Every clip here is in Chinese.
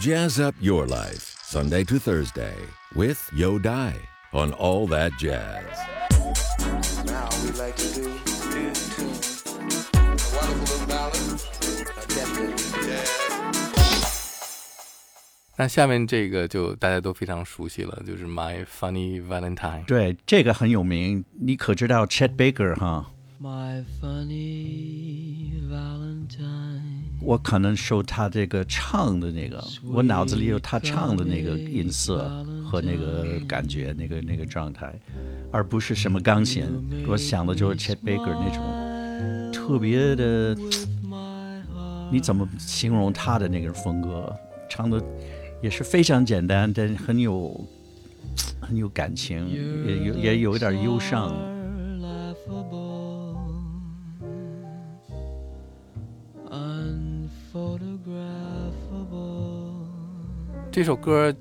Jazz up your life, Sunday to Thursday, with Yo Dai on All That Jazz. Now we like to do in tune. A wonderful little ballad, a definite jazz. 那下面这个就大家都非常熟悉了，就是 My Funny Valentine。对，这个很有名。你可知道 Chet Baker 哈？ My funny Valentine. 我可能受他这个唱的那个，我脑子里有他唱的那个音色和那个感觉，那个那个状态，而不是什么钢琴。我想的就是 Chet Baker 那种特别的，你怎么形容他的那个风格？唱的也是非常简单，但很有很有感情，也有也有一点忧伤。这首歌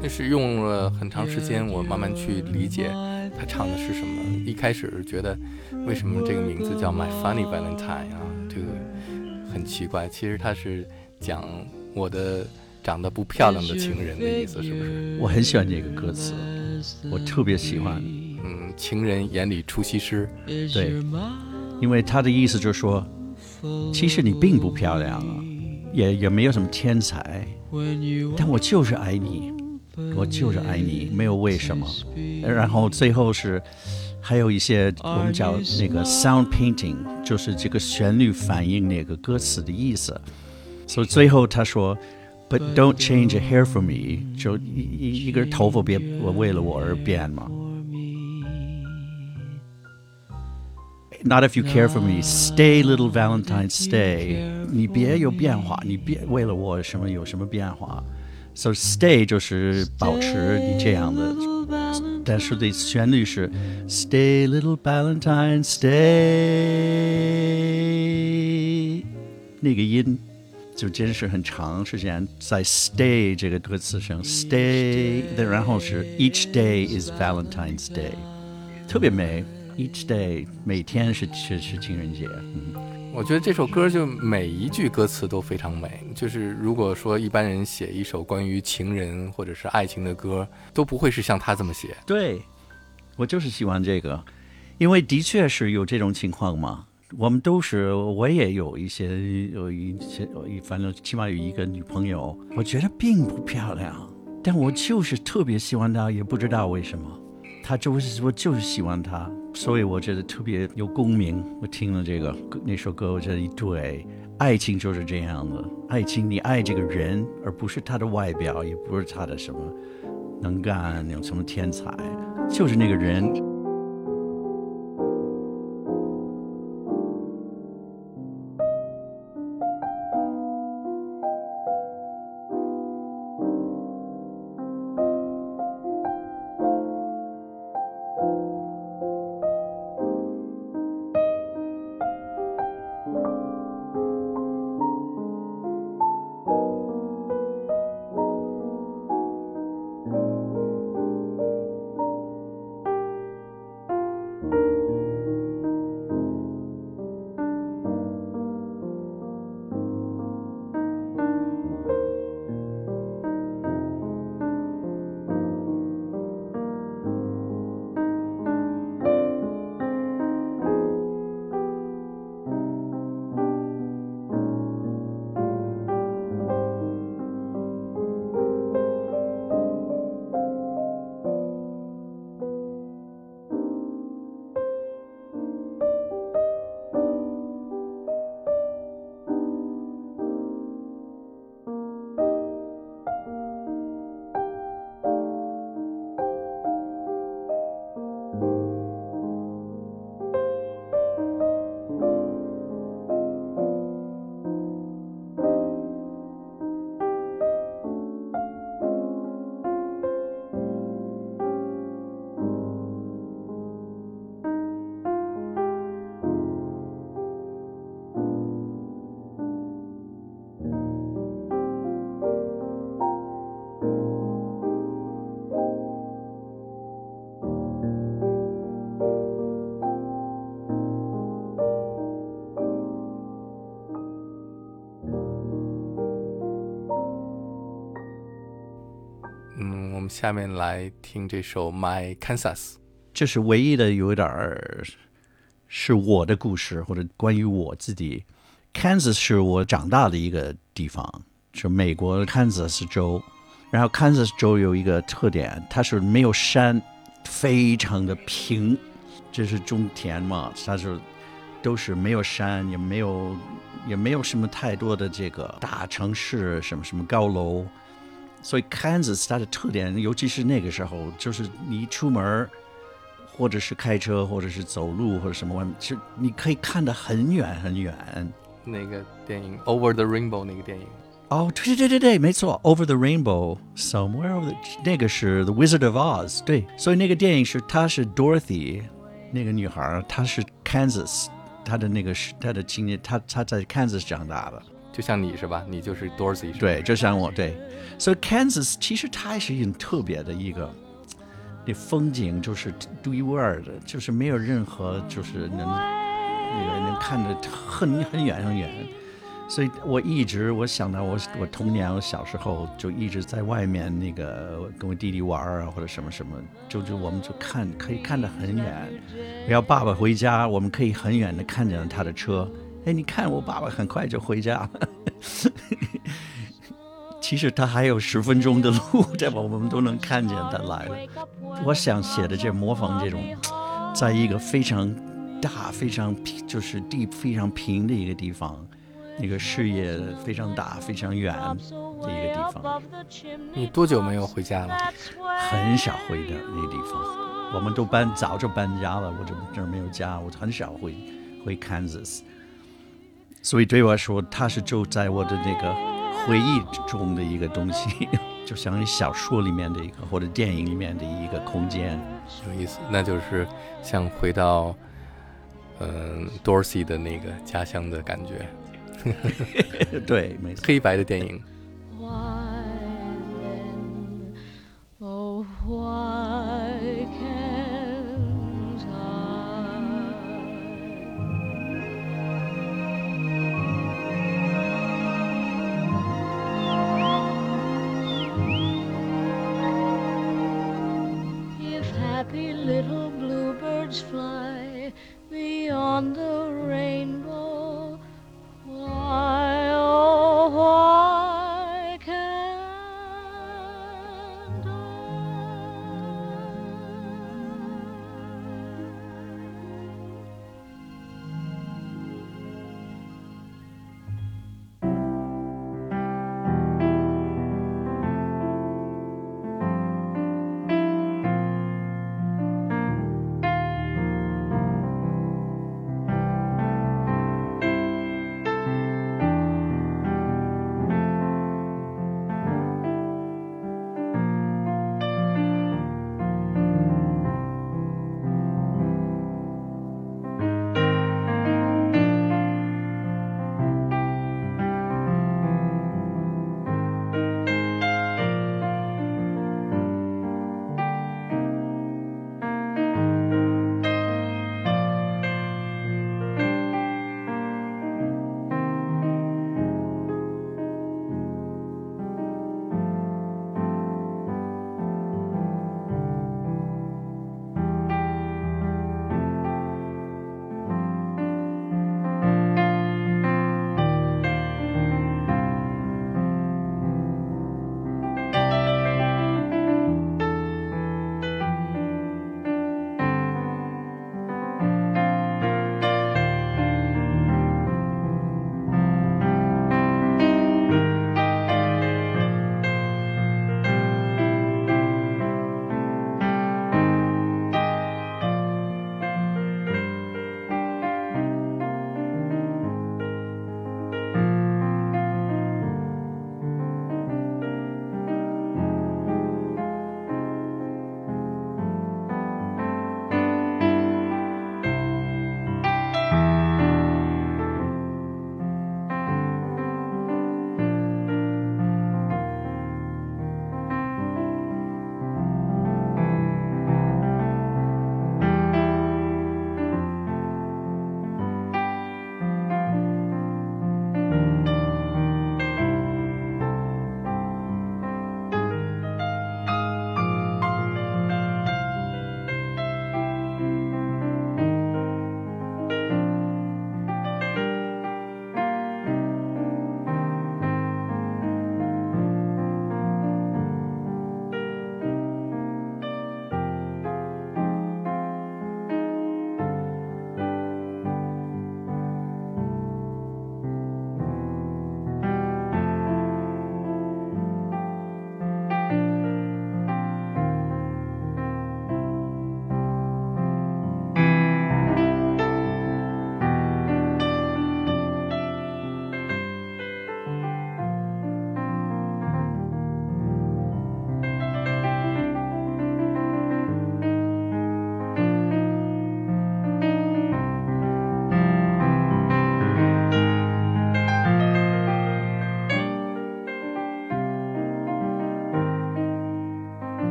那是用了很长时间，我慢慢去理解他唱的是什么。一开始觉得为什么这个名字叫 My Funny Valentine 啊，这个很奇怪。其实他是讲我的长得不漂亮的情人的意思，是不是？我很喜欢这个歌词，我特别喜欢。嗯，情人眼里出西施，对，因为他的意思就是说，其实你并不漂亮啊，也也没有什么天才但我就是爱你，我就是爱你，没有为什么。然后最后是还有一些我们叫那个 sound painting，就是这个旋律反映那个歌词的意思。所以最后他说，But don't change a hair for me，就一一根头发别我为了我而变嘛。Not if you care for me, stay, little Valentine, stay. 你别有变化，你别为了我什么有什么变化。So stay 就是保持你这样的，但是的旋律是 Stay, little Valentine, stay。那个音就真是很长时间在 stay 这个歌词上 stay，然后是 each day is Valentine's Day，特别美。 Each day 每天是是是情人节，嗯，我觉得这首歌就每一句歌词都非常美。就是如果说一般人写一首关于情人或者是爱情的歌，都不会是像他这么写。对，我就是喜欢这个，因为的确是有这种情况嘛。我们都是，我也有一些有一些，反正起码有一个女朋友，我觉得并不漂亮，但我就是特别喜欢她，也不知道为什么。她就是我就是喜欢她，所以我觉得特别有共鸣。我听了这个那首歌，我觉得一对，爱情就是这样的，爱情你爱这个人，而不是他的外表，也不是他的什么能干，有什么天才，就是那个人。们下面来听这首《My Kansas》。这是唯一的有点儿是我的故事，或者关于我自己。Kansas 是我长大的一个地方，是美国 Kansas 州。然后 Kansas 州有一个特点，它是没有山，非常的平，这是种田嘛，它是都是没有山，也没有也没有什么太多的这个大城市，什么什么高楼。所以 Kansas 它的特点，尤其是那个时候，就是你一出门儿或者是开车，或者是走路，或者什么外面，是你可以看得很远很远。那个电影《Over the Rainbow》那个电影，哦，对对对对，没错，Over the Rainbow Somewhere over the 那个是 The Wizard of Oz，对，所以那个电影是她是 Dorothy 那个女孩儿，她是 Kansas，她的那个是她的青年，她她在 Kansas 长大的。就像你是吧？你就是 Dorsey 是？对，就像我对，所以 Kansas 其实它也是很特别的一个，那风景就是独一无二的，就是没有任何就是能那个能看得很很远很远。所以我一直我想到我我童年我小时候就一直在外面那个跟我弟弟玩啊或者什么什么，就就我们就看可以看得很远。然后爸爸回家，我们可以很远的看见他的车。哎，你看我爸爸很快就回家了。其实他还有十分钟的路，对吧？我们都能看见他来了。我想写的这模仿这种，在一个非常大、非常平，就是地非常平的一个地方，那个视野非常大、非常远的一个地方，你多久没有回家了？很少回的那个地方。我们都搬早就搬家了，我这这儿没有家，我很少回回 Kansas。所以对我来说，它是就在我的那个回忆中的一个东西，就像你小说里面的一个或者电影里面的一个空间。有意思，那就是像回到嗯、Dorsey 的那个家乡的感觉，对，没错。黑白的电影。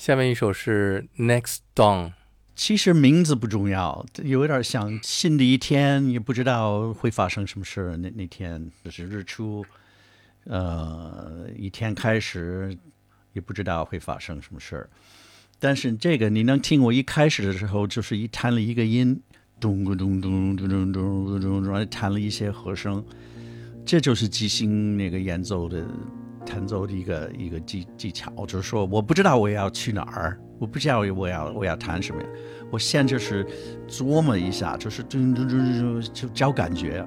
下面一首是 Next Dawn，其实名字不重要，有点像新的一天，也不知道会发生什么事。那那天就是日出，呃，一天开始，也不知道会发生什么事儿。但是这个你能听我一开始的时候，就是一弹了一个音，咚咚咚咚咚咚咚咚，然后弹了一些和声，这就是即兴那个演奏的弹奏的一个一个技技巧，就是说我不知道我要去哪儿，我不知道我要我要弹什么，我现在就是琢磨一下，就是咚咚咚咚就找感觉。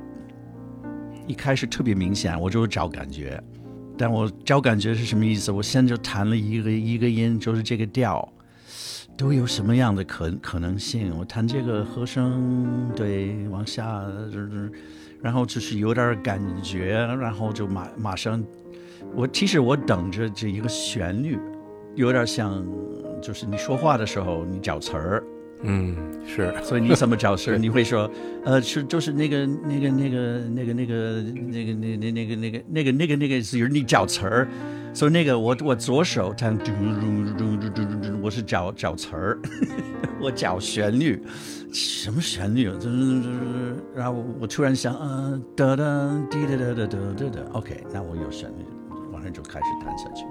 一开始特别明显，我就是找感觉，但我找感觉是什么意思？我现在就弹了一个一个音，就是这个调。都有什么样的可可能性？我弹这个和声，对，往下，就是，然后就是有点感觉，然后就马马上，我其实我等着这一个旋律，有点像，就是你说话的时候你找词儿，嗯，是，所以你怎么找词儿？你会说，呃，是就是那个那个那个那个那个那个那那那个那个那个那个那个是你找词儿。所以那个我我左手弹，我是找找词儿，我找旋律，什么旋律？然后我突然想，嗯，哒哒滴哒哒哒哒哒哒，OK，那我有旋律，晚上就开始弹下去。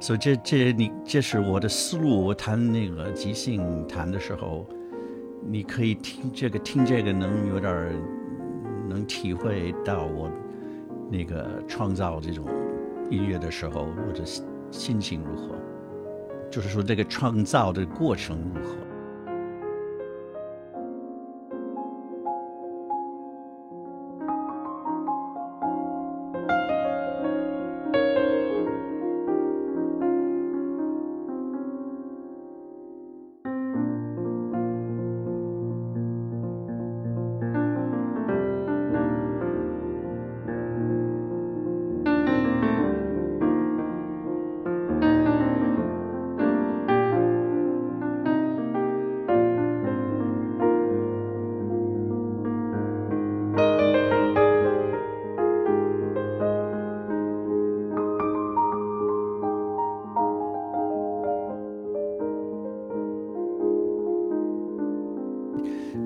所以这这你这是我的思路。我弹那个即兴弹的时候，你可以听这个听这个，能有点能体会到我那个创造这种。音乐的时候，我的心情如何？就是说，这个创造的过程如何？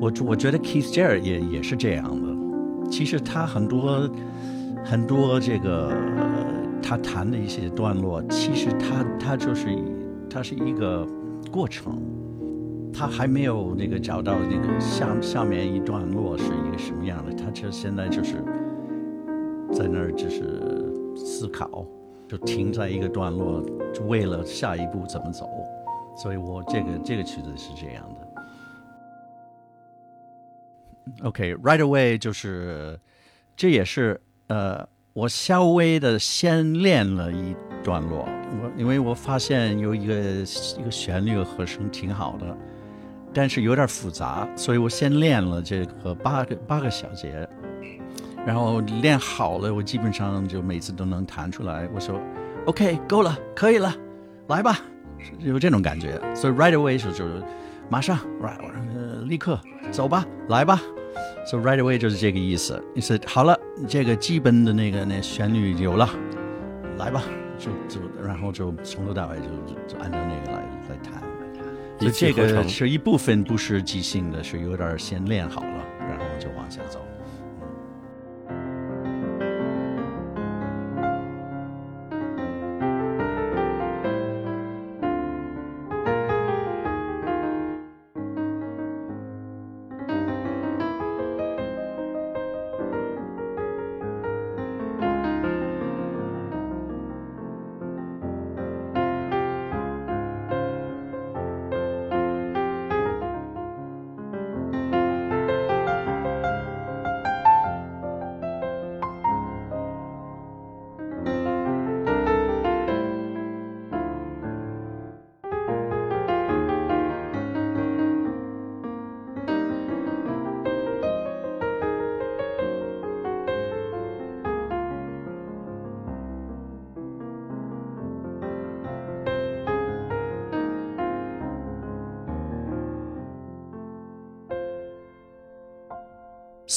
我我觉得 Keith Jarrett 也也是这样的。其实他很多很多这个他弹的一些段落，其实他他就是他是一个过程，他还没有那个找到那个下下面一段落是一个什么样的，他就现在就是在那儿就是思考，就停在一个段落，就为了下一步怎么走。所以我这个这个曲子是这样的。OK，right away 就是，这也是呃，我稍微的先练了一段落，我因为我发现有一个一个旋律和声挺好的，但是有点复杂，所以我先练了这个八个八个小节，然后练好了，我基本上就每次都能弹出来。我说 OK，够了，可以了，来吧，有这种感觉，所以 right away 是就是马上，right，立刻走吧，来吧。So right away 就是这个意思。你说好了，这个基本的那个那旋律有了，来吧，就就然后就从头到尾就就按照那个来来弹。所以这个是一部分不是即兴的，是有点先练好了，然后就往下走。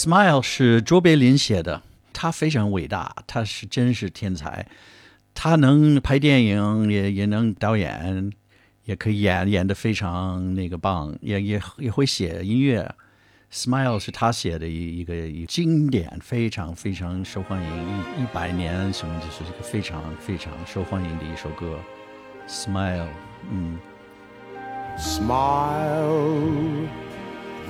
Smile 是卓别林写的，他非常伟大，他是真是天才，他能拍电影，也也能导演，也可以演演的非常那个棒，也也也会写音乐。Smile 是他写的一一个经典，非常非常受欢迎，一一百年什么，就是一个非常非常受欢迎的一首歌。Smile，嗯。Smile,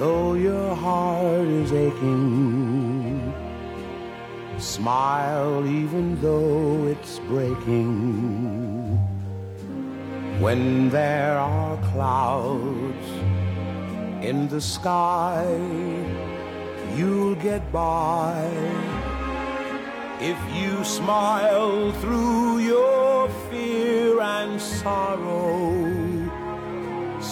though your heart is aching. Smile, even though it's breaking. When there are clouds in the sky, you'll get by. If you smile through your fear and sorrow,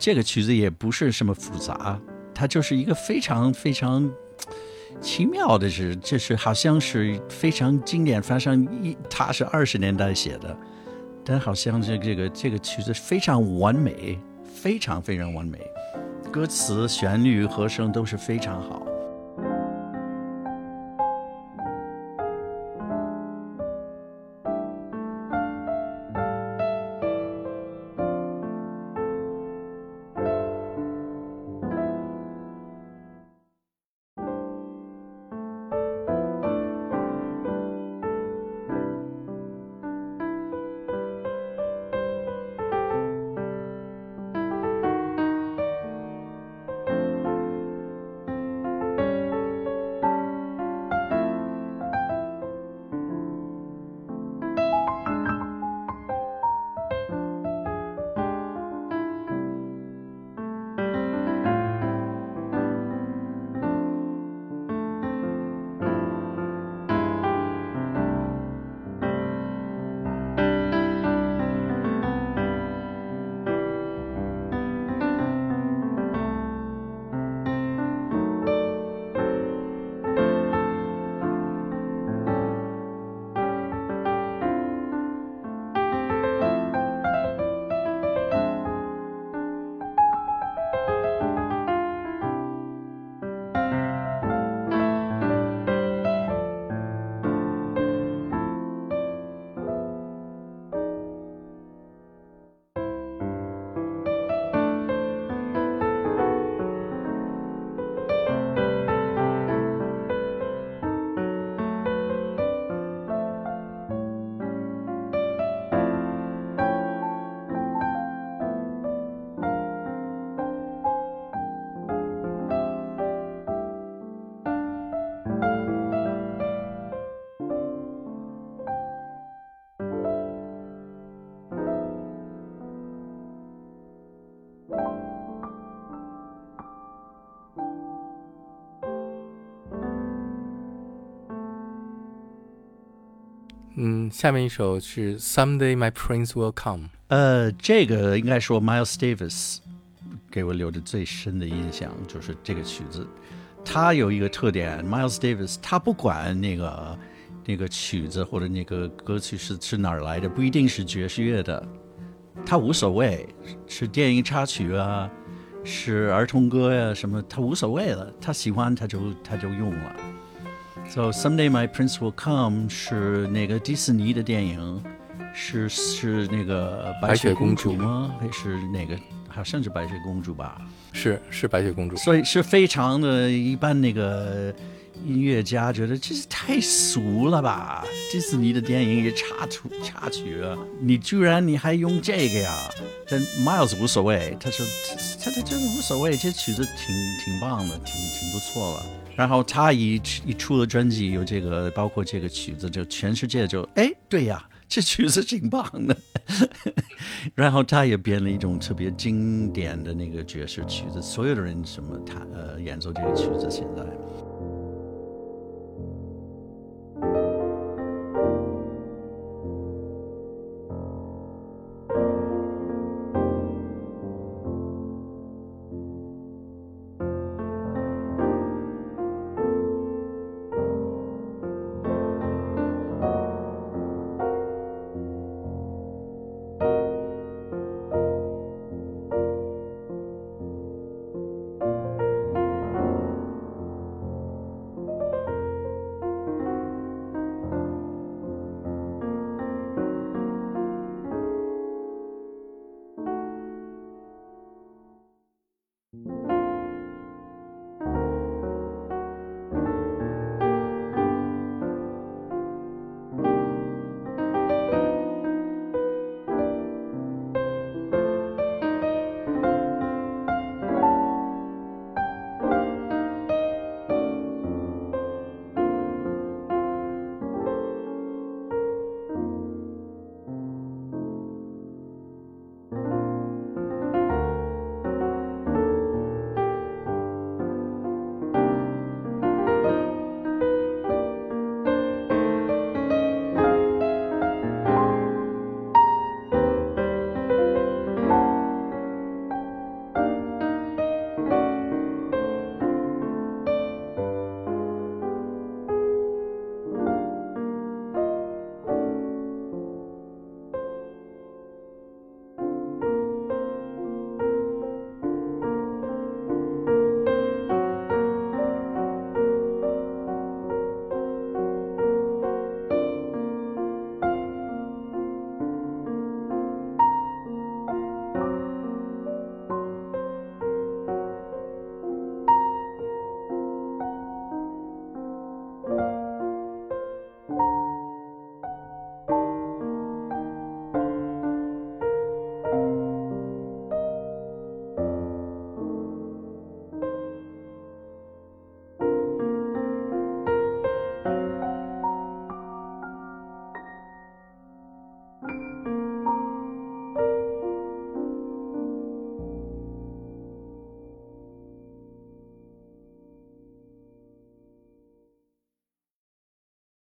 这个曲子也不是什么复杂，它就是一个非常非常奇妙的是，就是好像是非常经典，发生一它是二十年代写的，但好像这这个这个曲子非常完美，非常非常完美，歌词、旋律、和声都是非常好。嗯，下面一首是 Someday My Prince Will Come。呃，这个应该说 Miles Davis 给我留的最深的印象就是这个曲子。他有一个特点，Miles Davis 他不管那个那个曲子或者那个歌曲是是哪儿来的，不一定是爵士乐的，他无所谓，是电影插曲啊，是儿童歌呀、什么，他无所谓了，他喜欢他就他就用了。So someday my prince will come 是那个迪士尼的电影，是是那个白雪公主吗？还是哪个？好像是白雪公主吧。是是白雪公主，所以是非常的一般。那个音乐家觉得这是太俗了吧？迪士尼的电影也插曲插曲啊，你居然你还用这个呀？但 Miles 无所谓，他说他他真的无所谓，这曲子挺挺棒的，挺挺不错了。然后他一一出了专辑，有这个包括这个曲子，就全世界就哎，对呀。这曲子挺棒的，然后他也编了一种特别经典的那个爵士曲子，所有的人什么弹呃演奏这个曲子，现在。